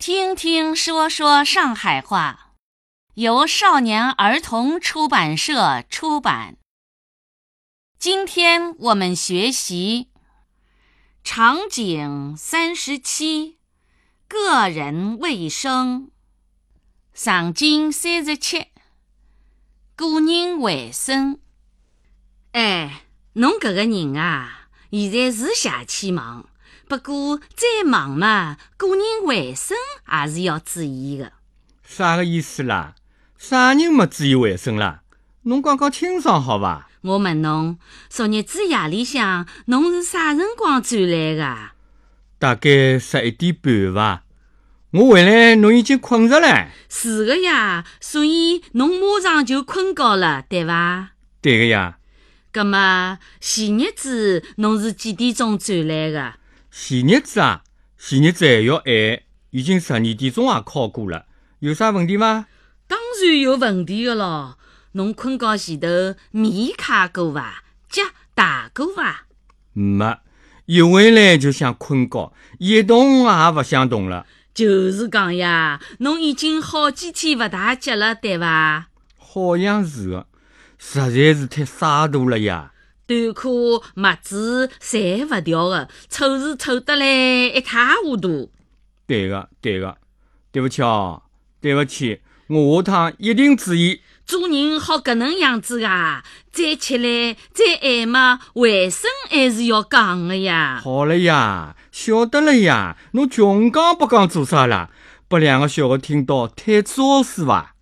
听听说说上海话，由少年儿童出版社出版。今天我们学习场景三十七，个人卫生。场景三十七，个人卫生。哎，侬搿个人啊，现在是邪气忙。不过再忙嘛，个人卫生也是要注意的。啥个意思啦？啥人没注意卫生啦？侬讲讲清爽好伐？我问侬，昨日子夜里向侬是啥辰光转来的？大概十一点半伐。我回来侬已经困着了。是的呀，所以侬马上就困觉了，对伐？对个呀。葛么前日子侬是几点钟转来的？前日子啊，前日子还要晚，已经十二点钟也敲过了，有啥问题吗？当然有问题的咯。侬困觉前头面卡过伐？脚打过伐？没，一回来就想困觉，一动也勿想动了。就是讲呀，侬已经好几天勿大脚了，对伐？好像是的，实在是太洒脱了呀。短裤、袜子侪勿掉的，臭是臭得来一塌糊涂。对个，对个，对不起哦，对不起，我下趟一定注意。做人好搿能样子啊！再吃力、再爱嘛，卫生还是要讲的呀。好了呀，晓得了呀。侬穷讲不讲做啥啦？拨两个小的听到太糟是伐？